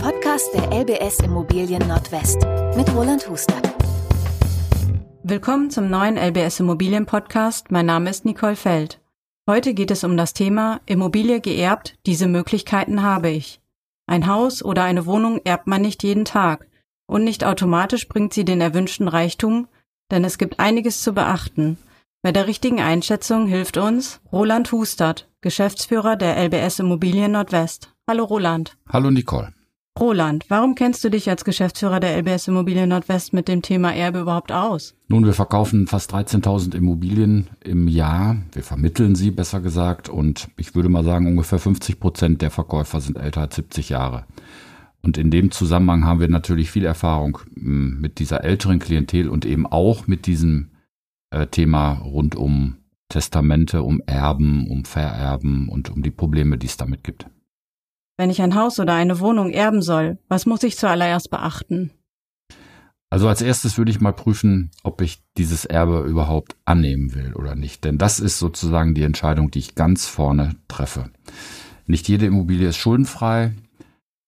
Podcast der LBS Immobilien Nordwest mit Roland Hustert. Willkommen zum neuen LBS Immobilien Podcast. Mein Name ist Nicole Feld. Heute geht es um das Thema Immobilie geerbt. Diese Möglichkeiten habe ich. Ein Haus oder eine Wohnung erbt man nicht jeden Tag und nicht automatisch bringt sie den erwünschten Reichtum, denn es gibt einiges zu beachten. Bei der richtigen Einschätzung hilft uns Roland Hustert, Geschäftsführer der LBS Immobilien Nordwest. Hallo Roland. Hallo Nicole. Roland, warum kennst du dich als Geschäftsführer der LBS Immobilien Nordwest mit dem Thema Erbe überhaupt aus? Nun, wir verkaufen fast 13.000 Immobilien im Jahr. Wir vermitteln sie, besser gesagt. Und ich würde mal sagen, ungefähr 50 Prozent der Verkäufer sind älter als 70 Jahre. Und in dem Zusammenhang haben wir natürlich viel Erfahrung hm, mit dieser älteren Klientel und eben auch mit diesem äh, Thema rund um Testamente, um Erben, um Vererben und um die Probleme, die es damit gibt. Wenn ich ein Haus oder eine Wohnung erben soll, was muss ich zuallererst beachten? Also als erstes würde ich mal prüfen, ob ich dieses Erbe überhaupt annehmen will oder nicht. Denn das ist sozusagen die Entscheidung, die ich ganz vorne treffe. Nicht jede Immobilie ist schuldenfrei.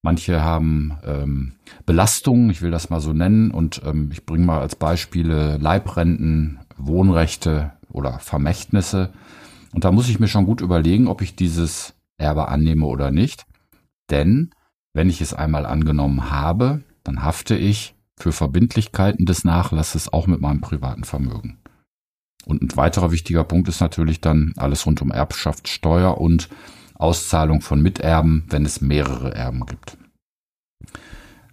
Manche haben ähm, Belastungen, ich will das mal so nennen. Und ähm, ich bringe mal als Beispiele Leibrenten, Wohnrechte oder Vermächtnisse. Und da muss ich mir schon gut überlegen, ob ich dieses Erbe annehme oder nicht. Denn wenn ich es einmal angenommen habe, dann hafte ich für Verbindlichkeiten des Nachlasses auch mit meinem privaten Vermögen. Und ein weiterer wichtiger Punkt ist natürlich dann alles rund um Erbschaftssteuer und Auszahlung von Miterben, wenn es mehrere Erben gibt.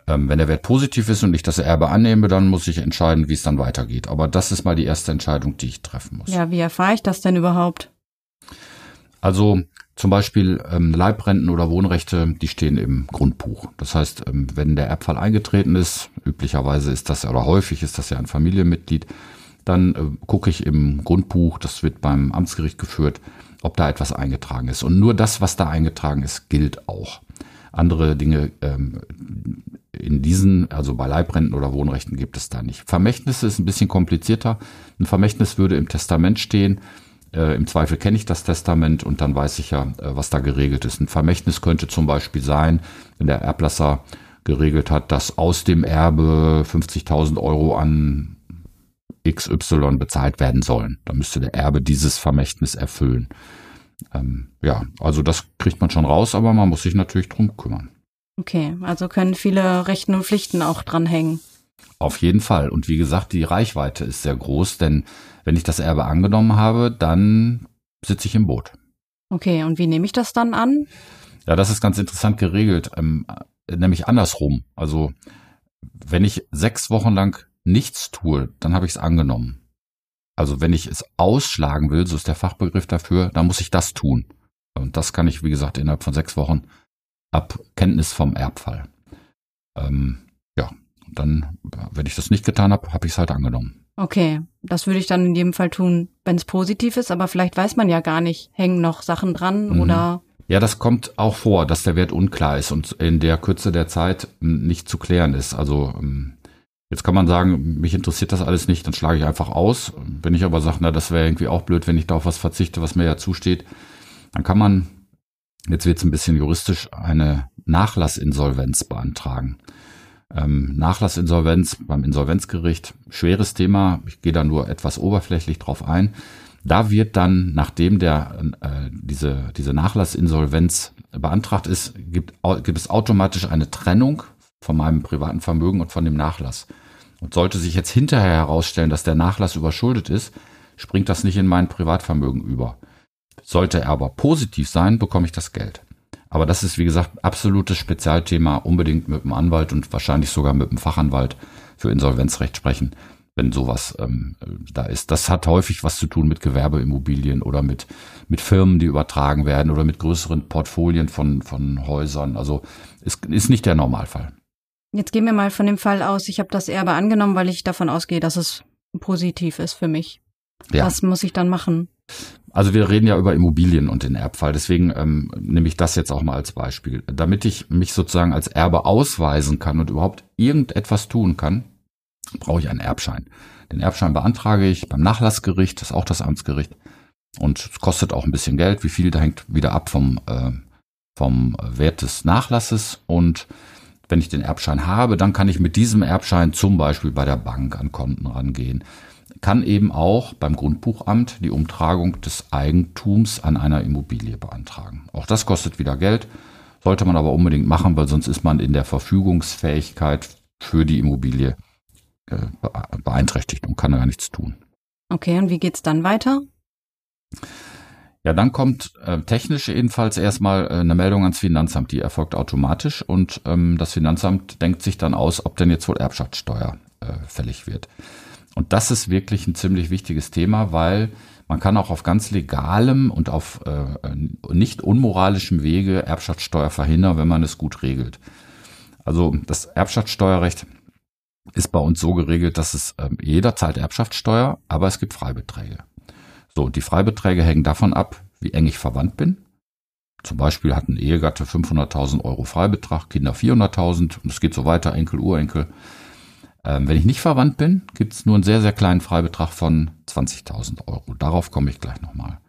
Ähm, wenn der Wert positiv ist und ich das Erbe annehme, dann muss ich entscheiden, wie es dann weitergeht. Aber das ist mal die erste Entscheidung, die ich treffen muss. Ja, wie erfahre ich das denn überhaupt? Also zum Beispiel ähm, Leibrenten oder Wohnrechte, die stehen im Grundbuch. Das heißt, ähm, wenn der Erbfall eingetreten ist, üblicherweise ist das oder häufig ist das ja ein Familienmitglied, dann äh, gucke ich im Grundbuch, das wird beim Amtsgericht geführt, ob da etwas eingetragen ist. Und nur das, was da eingetragen ist, gilt auch. Andere Dinge ähm, in diesen, also bei Leibrenten oder Wohnrechten gibt es da nicht. Vermächtnisse ist ein bisschen komplizierter. Ein Vermächtnis würde im Testament stehen äh, Im Zweifel kenne ich das Testament und dann weiß ich ja, äh, was da geregelt ist. Ein Vermächtnis könnte zum Beispiel sein, wenn der Erblasser geregelt hat, dass aus dem Erbe 50.000 Euro an XY bezahlt werden sollen. Da müsste der Erbe dieses Vermächtnis erfüllen. Ähm, ja, also das kriegt man schon raus, aber man muss sich natürlich drum kümmern. Okay, also können viele Rechten und Pflichten auch dranhängen. Auf jeden Fall. Und wie gesagt, die Reichweite ist sehr groß, denn wenn ich das Erbe angenommen habe, dann sitze ich im Boot. Okay, und wie nehme ich das dann an? Ja, das ist ganz interessant geregelt, ähm, nämlich andersrum. Also wenn ich sechs Wochen lang nichts tue, dann habe ich es angenommen. Also wenn ich es ausschlagen will, so ist der Fachbegriff dafür, dann muss ich das tun. Und das kann ich, wie gesagt, innerhalb von sechs Wochen ab Kenntnis vom Erbfall. Ähm, ja, dann, wenn ich das nicht getan habe, habe ich es halt angenommen. Okay, das würde ich dann in jedem Fall tun, wenn es positiv ist, aber vielleicht weiß man ja gar nicht, hängen noch Sachen dran mhm. oder. Ja, das kommt auch vor, dass der Wert unklar ist und in der Kürze der Zeit nicht zu klären ist. Also ähm, jetzt kann man sagen, mich interessiert das alles nicht, dann schlage ich einfach aus. Wenn ich aber sage, na, das wäre irgendwie auch blöd, wenn ich da auf was verzichte, was mir ja zusteht, dann kann man, jetzt wird es ein bisschen juristisch, eine Nachlassinsolvenz beantragen. Ähm, Nachlassinsolvenz beim Insolvenzgericht, schweres Thema, ich gehe da nur etwas oberflächlich drauf ein. Da wird dann, nachdem der, äh, diese, diese Nachlassinsolvenz beantragt ist, gibt, gibt es automatisch eine Trennung von meinem privaten Vermögen und von dem Nachlass. Und sollte sich jetzt hinterher herausstellen, dass der Nachlass überschuldet ist, springt das nicht in mein Privatvermögen über. Sollte er aber positiv sein, bekomme ich das Geld. Aber das ist, wie gesagt, absolutes Spezialthema, unbedingt mit dem Anwalt und wahrscheinlich sogar mit dem Fachanwalt für Insolvenzrecht sprechen, wenn sowas ähm, da ist. Das hat häufig was zu tun mit Gewerbeimmobilien oder mit, mit Firmen, die übertragen werden oder mit größeren Portfolien von, von Häusern. Also ist, ist nicht der Normalfall. Jetzt gehen wir mal von dem Fall aus, ich habe das Erbe angenommen, weil ich davon ausgehe, dass es positiv ist für mich. Ja. Was muss ich dann machen? Also wir reden ja über Immobilien und den Erbfall, deswegen ähm, nehme ich das jetzt auch mal als Beispiel. Damit ich mich sozusagen als Erbe ausweisen kann und überhaupt irgendetwas tun kann, brauche ich einen Erbschein. Den Erbschein beantrage ich beim Nachlassgericht, das ist auch das Amtsgericht. Und es kostet auch ein bisschen Geld. Wie viel, da hängt wieder ab vom, äh, vom Wert des Nachlasses. Und wenn ich den Erbschein habe, dann kann ich mit diesem Erbschein zum Beispiel bei der Bank an Konten rangehen. Kann eben auch beim Grundbuchamt die Umtragung des Eigentums an einer Immobilie beantragen. Auch das kostet wieder Geld, sollte man aber unbedingt machen, weil sonst ist man in der Verfügungsfähigkeit für die Immobilie äh, beeinträchtigt und kann da gar nichts tun. Okay, und wie geht's dann weiter? Ja, dann kommt äh, technisch jedenfalls erstmal äh, eine Meldung ans Finanzamt, die erfolgt automatisch und ähm, das Finanzamt denkt sich dann aus, ob denn jetzt wohl Erbschaftssteuer äh, fällig wird. Und das ist wirklich ein ziemlich wichtiges Thema, weil man kann auch auf ganz legalem und auf äh, nicht unmoralischem Wege Erbschaftssteuer verhindern, wenn man es gut regelt. Also das Erbschaftssteuerrecht ist bei uns so geregelt, dass es ähm, jeder zahlt Erbschaftssteuer, aber es gibt Freibeträge. So, die Freibeträge hängen davon ab, wie eng ich verwandt bin. Zum Beispiel hat ein Ehegatte 500.000 Euro Freibetrag, Kinder 400.000 und es geht so weiter, Enkel, Urenkel. Ähm, wenn ich nicht verwandt bin, gibt es nur einen sehr, sehr kleinen Freibetrag von 20.000 Euro. Darauf komme ich gleich nochmal.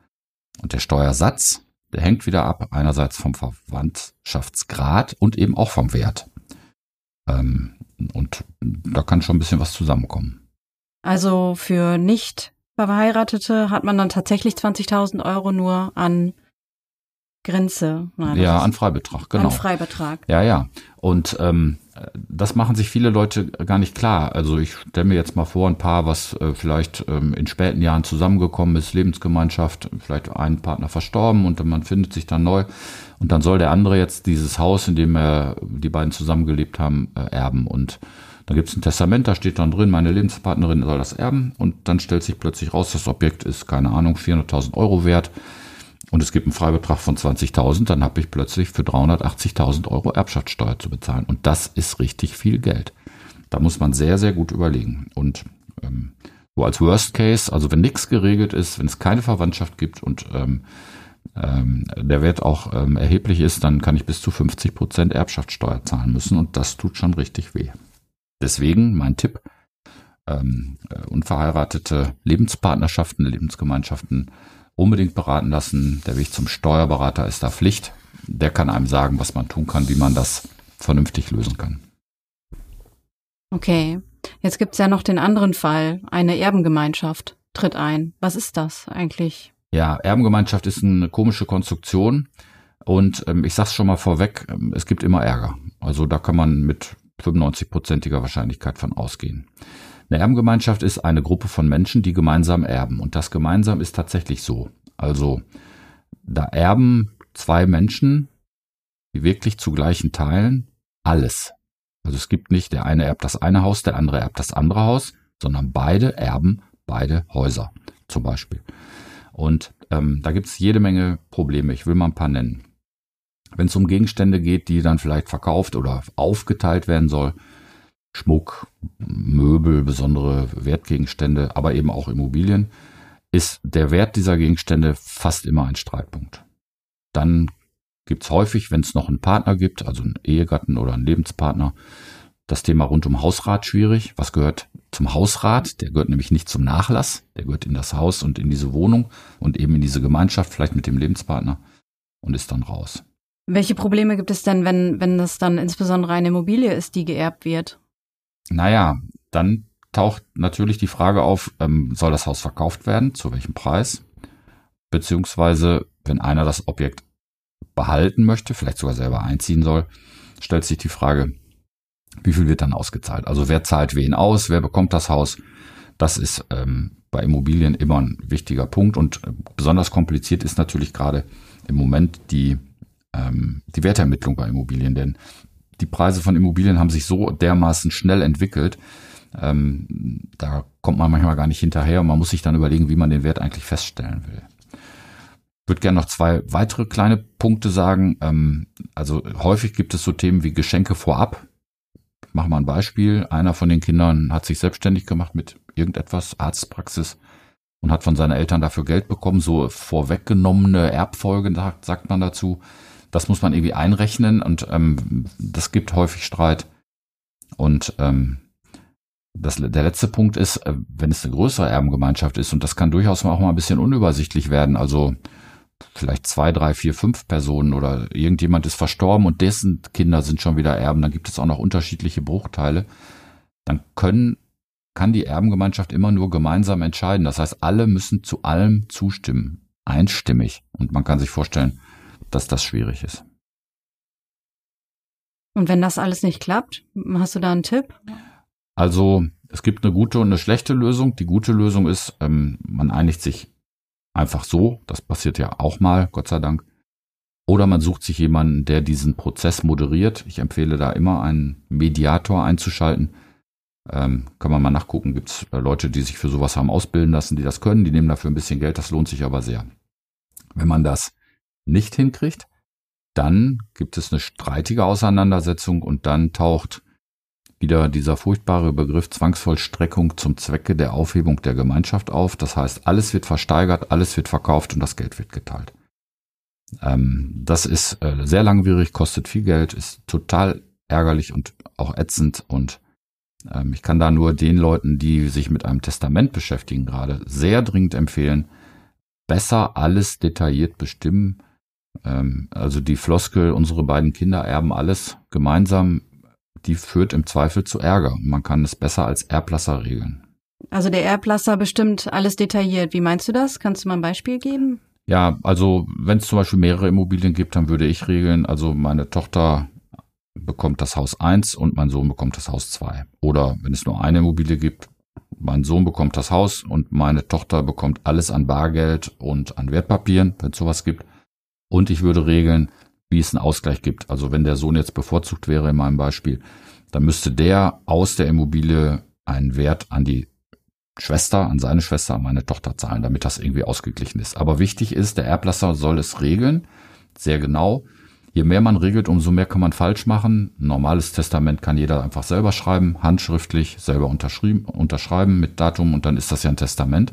Und der Steuersatz, der hängt wieder ab, einerseits vom Verwandtschaftsgrad und eben auch vom Wert. Ähm, und da kann schon ein bisschen was zusammenkommen. Also für nicht Verheiratete hat man dann tatsächlich 20.000 Euro nur an Grenze. Nein, ja, an Freibetrag, genau. An Freibetrag. Ja, ja. Und ähm, das machen sich viele Leute gar nicht klar. Also ich stelle mir jetzt mal vor, ein Paar, was äh, vielleicht ähm, in späten Jahren zusammengekommen ist, Lebensgemeinschaft, vielleicht ein Partner verstorben und man findet sich dann neu. Und dann soll der andere jetzt dieses Haus, in dem er, die beiden zusammengelebt haben, äh, erben. Und dann gibt es ein Testament, da steht dann drin, meine Lebenspartnerin soll das erben und dann stellt sich plötzlich raus, das Objekt ist, keine Ahnung, 400.000 Euro wert und es gibt einen Freibetrag von 20.000, dann habe ich plötzlich für 380.000 Euro Erbschaftssteuer zu bezahlen und das ist richtig viel Geld. Da muss man sehr, sehr gut überlegen und ähm, so als Worst Case, also wenn nichts geregelt ist, wenn es keine Verwandtschaft gibt und ähm, ähm, der Wert auch ähm, erheblich ist, dann kann ich bis zu 50 Prozent Erbschaftssteuer zahlen müssen und das tut schon richtig weh. Deswegen mein Tipp, ähm, äh, unverheiratete Lebenspartnerschaften, Lebensgemeinschaften unbedingt beraten lassen. Der Weg zum Steuerberater ist da Pflicht. Der kann einem sagen, was man tun kann, wie man das vernünftig lösen kann. Okay, jetzt gibt's ja noch den anderen Fall. Eine Erbengemeinschaft tritt ein. Was ist das eigentlich? Ja, Erbengemeinschaft ist eine komische Konstruktion. Und ähm, ich sag's schon mal vorweg, ähm, es gibt immer Ärger. Also da kann man mit 95-prozentiger Wahrscheinlichkeit von ausgehen. Eine Erbengemeinschaft ist eine Gruppe von Menschen, die gemeinsam erben. Und das gemeinsam ist tatsächlich so. Also da erben zwei Menschen, die wirklich zu gleichen Teilen, alles. Also es gibt nicht, der eine erbt das eine Haus, der andere erbt das andere Haus, sondern beide erben beide Häuser zum Beispiel. Und ähm, da gibt es jede Menge Probleme. Ich will mal ein paar nennen. Wenn es um Gegenstände geht, die dann vielleicht verkauft oder aufgeteilt werden soll, Schmuck, Möbel, besondere Wertgegenstände, aber eben auch Immobilien, ist der Wert dieser Gegenstände fast immer ein Streitpunkt. Dann gibt es häufig, wenn es noch einen Partner gibt, also einen Ehegatten oder einen Lebenspartner, das Thema rund um Hausrat schwierig. Was gehört zum Hausrat? Der gehört nämlich nicht zum Nachlass, der gehört in das Haus und in diese Wohnung und eben in diese Gemeinschaft, vielleicht mit dem Lebenspartner und ist dann raus. Welche Probleme gibt es denn, wenn, wenn das dann insbesondere eine Immobilie ist, die geerbt wird? Naja, dann taucht natürlich die Frage auf, ähm, soll das Haus verkauft werden? Zu welchem Preis? Beziehungsweise, wenn einer das Objekt behalten möchte, vielleicht sogar selber einziehen soll, stellt sich die Frage, wie viel wird dann ausgezahlt? Also wer zahlt wen aus? Wer bekommt das Haus? Das ist ähm, bei Immobilien immer ein wichtiger Punkt und äh, besonders kompliziert ist natürlich gerade im Moment die ähm, die Wertermittlung bei Immobilien, denn die Preise von Immobilien haben sich so dermaßen schnell entwickelt, ähm, da kommt man manchmal gar nicht hinterher und man muss sich dann überlegen, wie man den Wert eigentlich feststellen will. Ich würde gerne noch zwei weitere kleine Punkte sagen. Ähm, also häufig gibt es so Themen wie Geschenke vorab. Ich mache mal ein Beispiel. Einer von den Kindern hat sich selbstständig gemacht mit irgendetwas, Arztpraxis, und hat von seinen Eltern dafür Geld bekommen. So vorweggenommene Erbfolge, sagt man dazu. Das muss man irgendwie einrechnen und ähm, das gibt häufig Streit. Und ähm, das, der letzte Punkt ist, äh, wenn es eine größere Erbengemeinschaft ist, und das kann durchaus auch mal ein bisschen unübersichtlich werden. Also vielleicht zwei, drei, vier, fünf Personen oder irgendjemand ist verstorben und dessen Kinder sind schon wieder Erben, dann gibt es auch noch unterschiedliche Bruchteile, dann können, kann die Erbengemeinschaft immer nur gemeinsam entscheiden. Das heißt, alle müssen zu allem zustimmen, einstimmig. Und man kann sich vorstellen, dass das schwierig ist. Und wenn das alles nicht klappt, hast du da einen Tipp? Also es gibt eine gute und eine schlechte Lösung. Die gute Lösung ist, ähm, man einigt sich einfach so. Das passiert ja auch mal, Gott sei Dank. Oder man sucht sich jemanden, der diesen Prozess moderiert. Ich empfehle da immer einen Mediator einzuschalten. Ähm, kann man mal nachgucken, gibt es äh, Leute, die sich für sowas haben ausbilden lassen, die das können, die nehmen dafür ein bisschen Geld, das lohnt sich aber sehr. Wenn man das nicht hinkriegt, dann gibt es eine streitige Auseinandersetzung und dann taucht wieder dieser furchtbare Begriff Zwangsvollstreckung zum Zwecke der Aufhebung der Gemeinschaft auf. Das heißt, alles wird versteigert, alles wird verkauft und das Geld wird geteilt. Ähm, das ist äh, sehr langwierig, kostet viel Geld, ist total ärgerlich und auch ätzend und ähm, ich kann da nur den Leuten, die sich mit einem Testament beschäftigen, gerade sehr dringend empfehlen, besser alles detailliert bestimmen. Ähm, also die Floskel, unsere beiden Kinder erben alles gemeinsam, die führt im Zweifel zu Ärger. Man kann es besser als Erblasser regeln. Also der Erblasser bestimmt alles detailliert. Wie meinst du das? Kannst du mal ein Beispiel geben? Ja, also wenn es zum Beispiel mehrere Immobilien gibt, dann würde ich regeln, also meine Tochter bekommt das Haus 1 und mein Sohn bekommt das Haus 2. Oder wenn es nur eine Immobilie gibt, mein Sohn bekommt das Haus und meine Tochter bekommt alles an Bargeld und an Wertpapieren, wenn es sowas gibt. Und ich würde regeln, wie es einen Ausgleich gibt. Also wenn der Sohn jetzt bevorzugt wäre in meinem Beispiel, dann müsste der aus der Immobilie einen Wert an die Schwester, an seine Schwester, an meine Tochter zahlen, damit das irgendwie ausgeglichen ist. Aber wichtig ist, der Erblasser soll es regeln, sehr genau. Je mehr man regelt, umso mehr kann man falsch machen. Ein normales Testament kann jeder einfach selber schreiben, handschriftlich, selber unterschrieben, unterschreiben mit Datum und dann ist das ja ein Testament.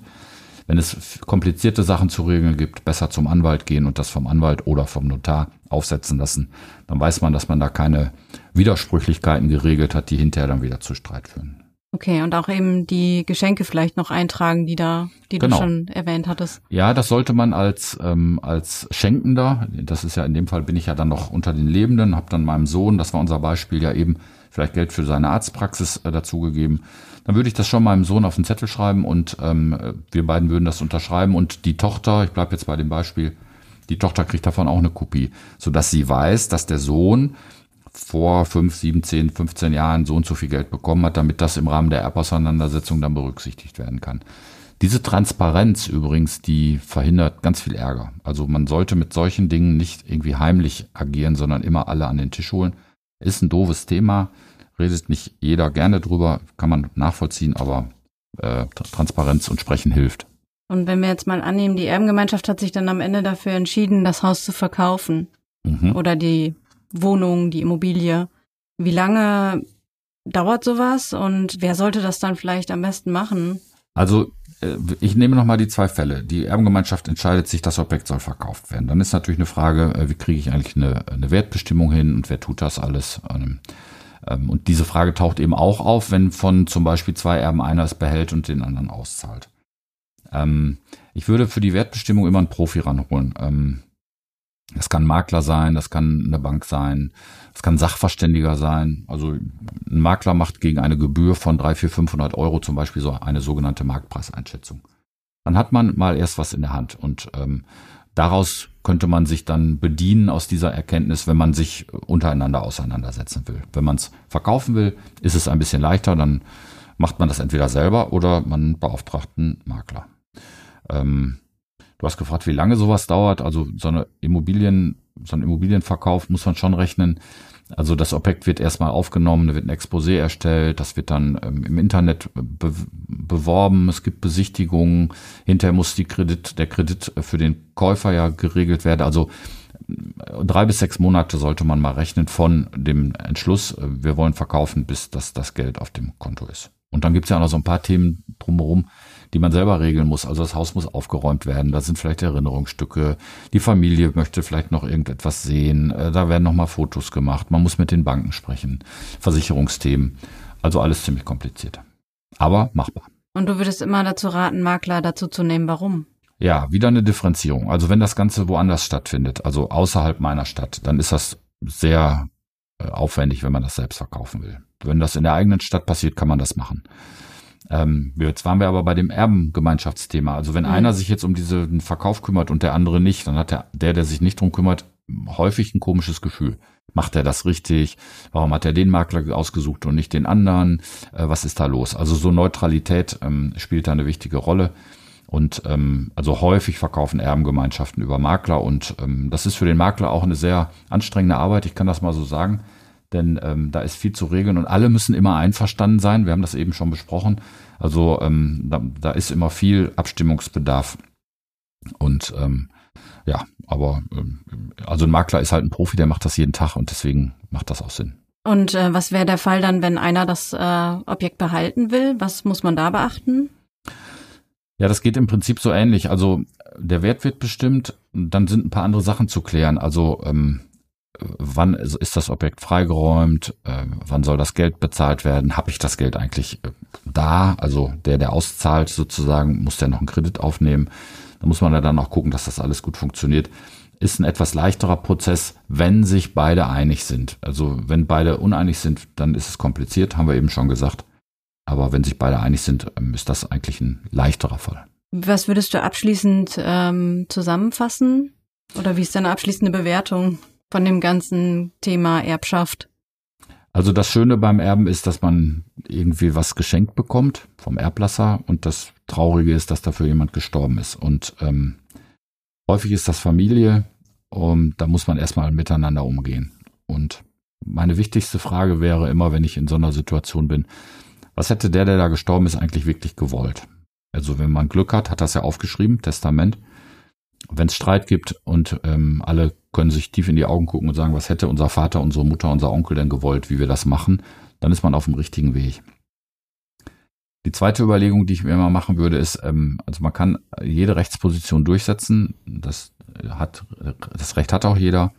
Wenn es komplizierte Sachen zu regeln gibt, besser zum Anwalt gehen und das vom Anwalt oder vom Notar aufsetzen lassen. Dann weiß man, dass man da keine Widersprüchlichkeiten geregelt hat, die hinterher dann wieder zu Streit führen. Okay, und auch eben die Geschenke vielleicht noch eintragen, die da, die genau. du schon erwähnt hattest. Ja, das sollte man als ähm, als Schenkender. Das ist ja in dem Fall bin ich ja dann noch unter den Lebenden, habe dann meinem Sohn, das war unser Beispiel ja eben, vielleicht Geld für seine Arztpraxis äh, dazugegeben. Dann würde ich das schon meinem Sohn auf den Zettel schreiben und ähm, wir beiden würden das unterschreiben und die Tochter, ich bleibe jetzt bei dem Beispiel, die Tochter kriegt davon auch eine Kopie, sodass sie weiß, dass der Sohn vor fünf, sieben, zehn, 15 Jahren so und so viel Geld bekommen hat, damit das im Rahmen der Erbauseinandersetzung dann berücksichtigt werden kann. Diese Transparenz übrigens, die verhindert ganz viel Ärger. Also man sollte mit solchen Dingen nicht irgendwie heimlich agieren, sondern immer alle an den Tisch holen. Ist ein doofes Thema, redet nicht jeder gerne drüber, kann man nachvollziehen, aber äh, Transparenz und Sprechen hilft. Und wenn wir jetzt mal annehmen, die Erbengemeinschaft hat sich dann am Ende dafür entschieden, das Haus zu verkaufen mhm. oder die Wohnung, die Immobilie. Wie lange dauert sowas und wer sollte das dann vielleicht am besten machen? Also äh, ich nehme nochmal die zwei Fälle. Die Erbengemeinschaft entscheidet sich, das Objekt soll verkauft werden. Dann ist natürlich eine Frage, äh, wie kriege ich eigentlich eine, eine Wertbestimmung hin und wer tut das alles? Ähm, ähm, und diese Frage taucht eben auch auf, wenn von zum Beispiel zwei Erben einer es behält und den anderen auszahlt. Ähm, ich würde für die Wertbestimmung immer einen Profi ranholen. Das kann Makler sein, das kann eine Bank sein, das kann Sachverständiger sein. Also ein Makler macht gegen eine Gebühr von 3, 4, 500 Euro zum Beispiel so eine sogenannte Marktpreiseinschätzung. Dann hat man mal erst was in der Hand und ähm, daraus könnte man sich dann bedienen aus dieser Erkenntnis, wenn man sich untereinander auseinandersetzen will. Wenn man es verkaufen will, ist es ein bisschen leichter, dann macht man das entweder selber oder man beauftragt einen Makler. Ähm, Du hast gefragt, wie lange sowas dauert. Also so eine Immobilien, so ein Immobilienverkauf muss man schon rechnen. Also das Objekt wird erstmal aufgenommen, da wird ein Exposé erstellt, das wird dann ähm, im Internet be beworben, es gibt Besichtigungen, hinterher muss die Kredit, der Kredit für den Käufer ja geregelt werden. Also äh, drei bis sechs Monate sollte man mal rechnen von dem Entschluss, äh, wir wollen verkaufen, bis das, das Geld auf dem Konto ist. Und dann gibt's ja auch noch so ein paar Themen drumherum, die man selber regeln muss. Also das Haus muss aufgeräumt werden, da sind vielleicht Erinnerungsstücke, die Familie möchte vielleicht noch irgendetwas sehen, äh, da werden nochmal Fotos gemacht, man muss mit den Banken sprechen, Versicherungsthemen, also alles ziemlich kompliziert. Aber machbar. Und du würdest immer dazu raten, Makler dazu zu nehmen, warum? Ja, wieder eine Differenzierung. Also wenn das Ganze woanders stattfindet, also außerhalb meiner Stadt, dann ist das sehr äh, aufwendig, wenn man das selbst verkaufen will. Wenn das in der eigenen Stadt passiert, kann man das machen. Ähm, jetzt waren wir aber bei dem Erbengemeinschaftsthema. Also wenn mhm. einer sich jetzt um diesen Verkauf kümmert und der andere nicht, dann hat der, der, der sich nicht drum kümmert, häufig ein komisches Gefühl. Macht er das richtig? Warum hat er den Makler ausgesucht und nicht den anderen? Äh, was ist da los? Also so Neutralität ähm, spielt da eine wichtige Rolle. Und ähm, also häufig verkaufen Erbengemeinschaften über Makler und ähm, das ist für den Makler auch eine sehr anstrengende Arbeit, ich kann das mal so sagen, denn ähm, da ist viel zu regeln und alle müssen immer einverstanden sein. Wir haben das eben schon besprochen. Also ähm, da, da ist immer viel Abstimmungsbedarf. Und ähm, ja, aber ähm, also ein Makler ist halt ein Profi, der macht das jeden Tag und deswegen macht das auch Sinn. Und äh, was wäre der Fall dann, wenn einer das äh, Objekt behalten will? Was muss man da beachten? Ja, das geht im Prinzip so ähnlich. Also der Wert wird bestimmt, dann sind ein paar andere Sachen zu klären. Also ähm, wann ist das Objekt freigeräumt, äh, wann soll das Geld bezahlt werden, habe ich das Geld eigentlich äh, da, also der, der auszahlt sozusagen, muss der noch einen Kredit aufnehmen, da muss man ja dann auch gucken, dass das alles gut funktioniert. Ist ein etwas leichterer Prozess, wenn sich beide einig sind. Also wenn beide uneinig sind, dann ist es kompliziert, haben wir eben schon gesagt. Aber wenn sich beide einig sind, ähm, ist das eigentlich ein leichterer Fall. Was würdest du abschließend ähm, zusammenfassen? Oder wie ist deine abschließende Bewertung von dem ganzen Thema Erbschaft? Also das Schöne beim Erben ist, dass man irgendwie was geschenkt bekommt vom Erblasser und das Traurige ist, dass dafür jemand gestorben ist. Und ähm, häufig ist das Familie und da muss man erstmal miteinander umgehen. Und meine wichtigste Frage wäre immer, wenn ich in so einer Situation bin, was hätte der, der da gestorben ist, eigentlich wirklich gewollt? Also wenn man Glück hat, hat das ja aufgeschrieben, Testament. Wenn es Streit gibt und ähm, alle können sich tief in die Augen gucken und sagen, was hätte unser Vater, unsere Mutter, unser Onkel denn gewollt, wie wir das machen, dann ist man auf dem richtigen Weg. Die zweite Überlegung, die ich mir immer machen würde, ist, ähm, also man kann jede Rechtsposition durchsetzen. Das hat, das Recht hat auch jeder.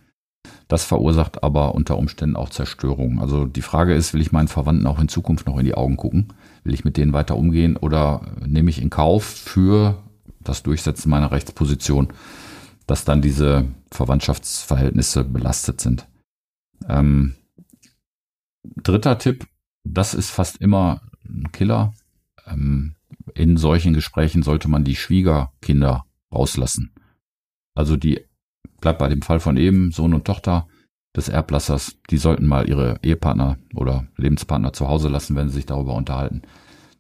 Das verursacht aber unter Umständen auch Zerstörung. Also die Frage ist, will ich meinen Verwandten auch in Zukunft noch in die Augen gucken? Will ich mit denen weiter umgehen oder nehme ich in Kauf für das Durchsetzen meiner Rechtsposition, dass dann diese Verwandtschaftsverhältnisse belastet sind? Ähm, dritter Tipp, das ist fast immer ein Killer. Ähm, in solchen Gesprächen sollte man die Schwiegerkinder rauslassen. Also die bleibt bei dem Fall von eben, Sohn und Tochter des Erblassers, die sollten mal ihre Ehepartner oder Lebenspartner zu Hause lassen, wenn sie sich darüber unterhalten.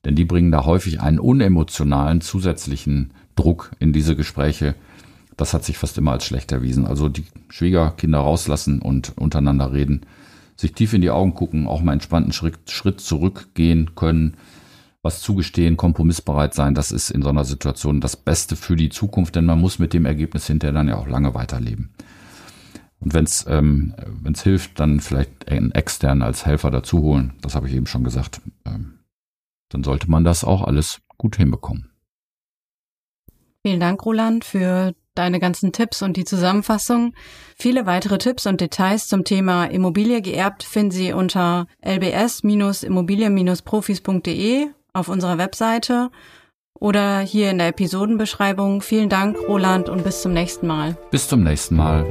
Denn die bringen da häufig einen unemotionalen zusätzlichen Druck in diese Gespräche. Das hat sich fast immer als schlecht erwiesen. Also die Schwiegerkinder rauslassen und untereinander reden, sich tief in die Augen gucken, auch mal entspannten Schritt, Schritt zurückgehen können, was zugestehen, kompromissbereit sein, das ist in so einer Situation das Beste für die Zukunft, denn man muss mit dem Ergebnis hinterher dann ja auch lange weiterleben. Und wenn es ähm, wenn's hilft, dann vielleicht einen externen als Helfer dazu holen, das habe ich eben schon gesagt, ähm, dann sollte man das auch alles gut hinbekommen. Vielen Dank, Roland, für deine ganzen Tipps und die Zusammenfassung. Viele weitere Tipps und Details zum Thema Immobilie geerbt finden Sie unter lbs-immobilien-profis.de auf unserer Webseite oder hier in der Episodenbeschreibung. Vielen Dank, Roland, und bis zum nächsten Mal. Bis zum nächsten Mal.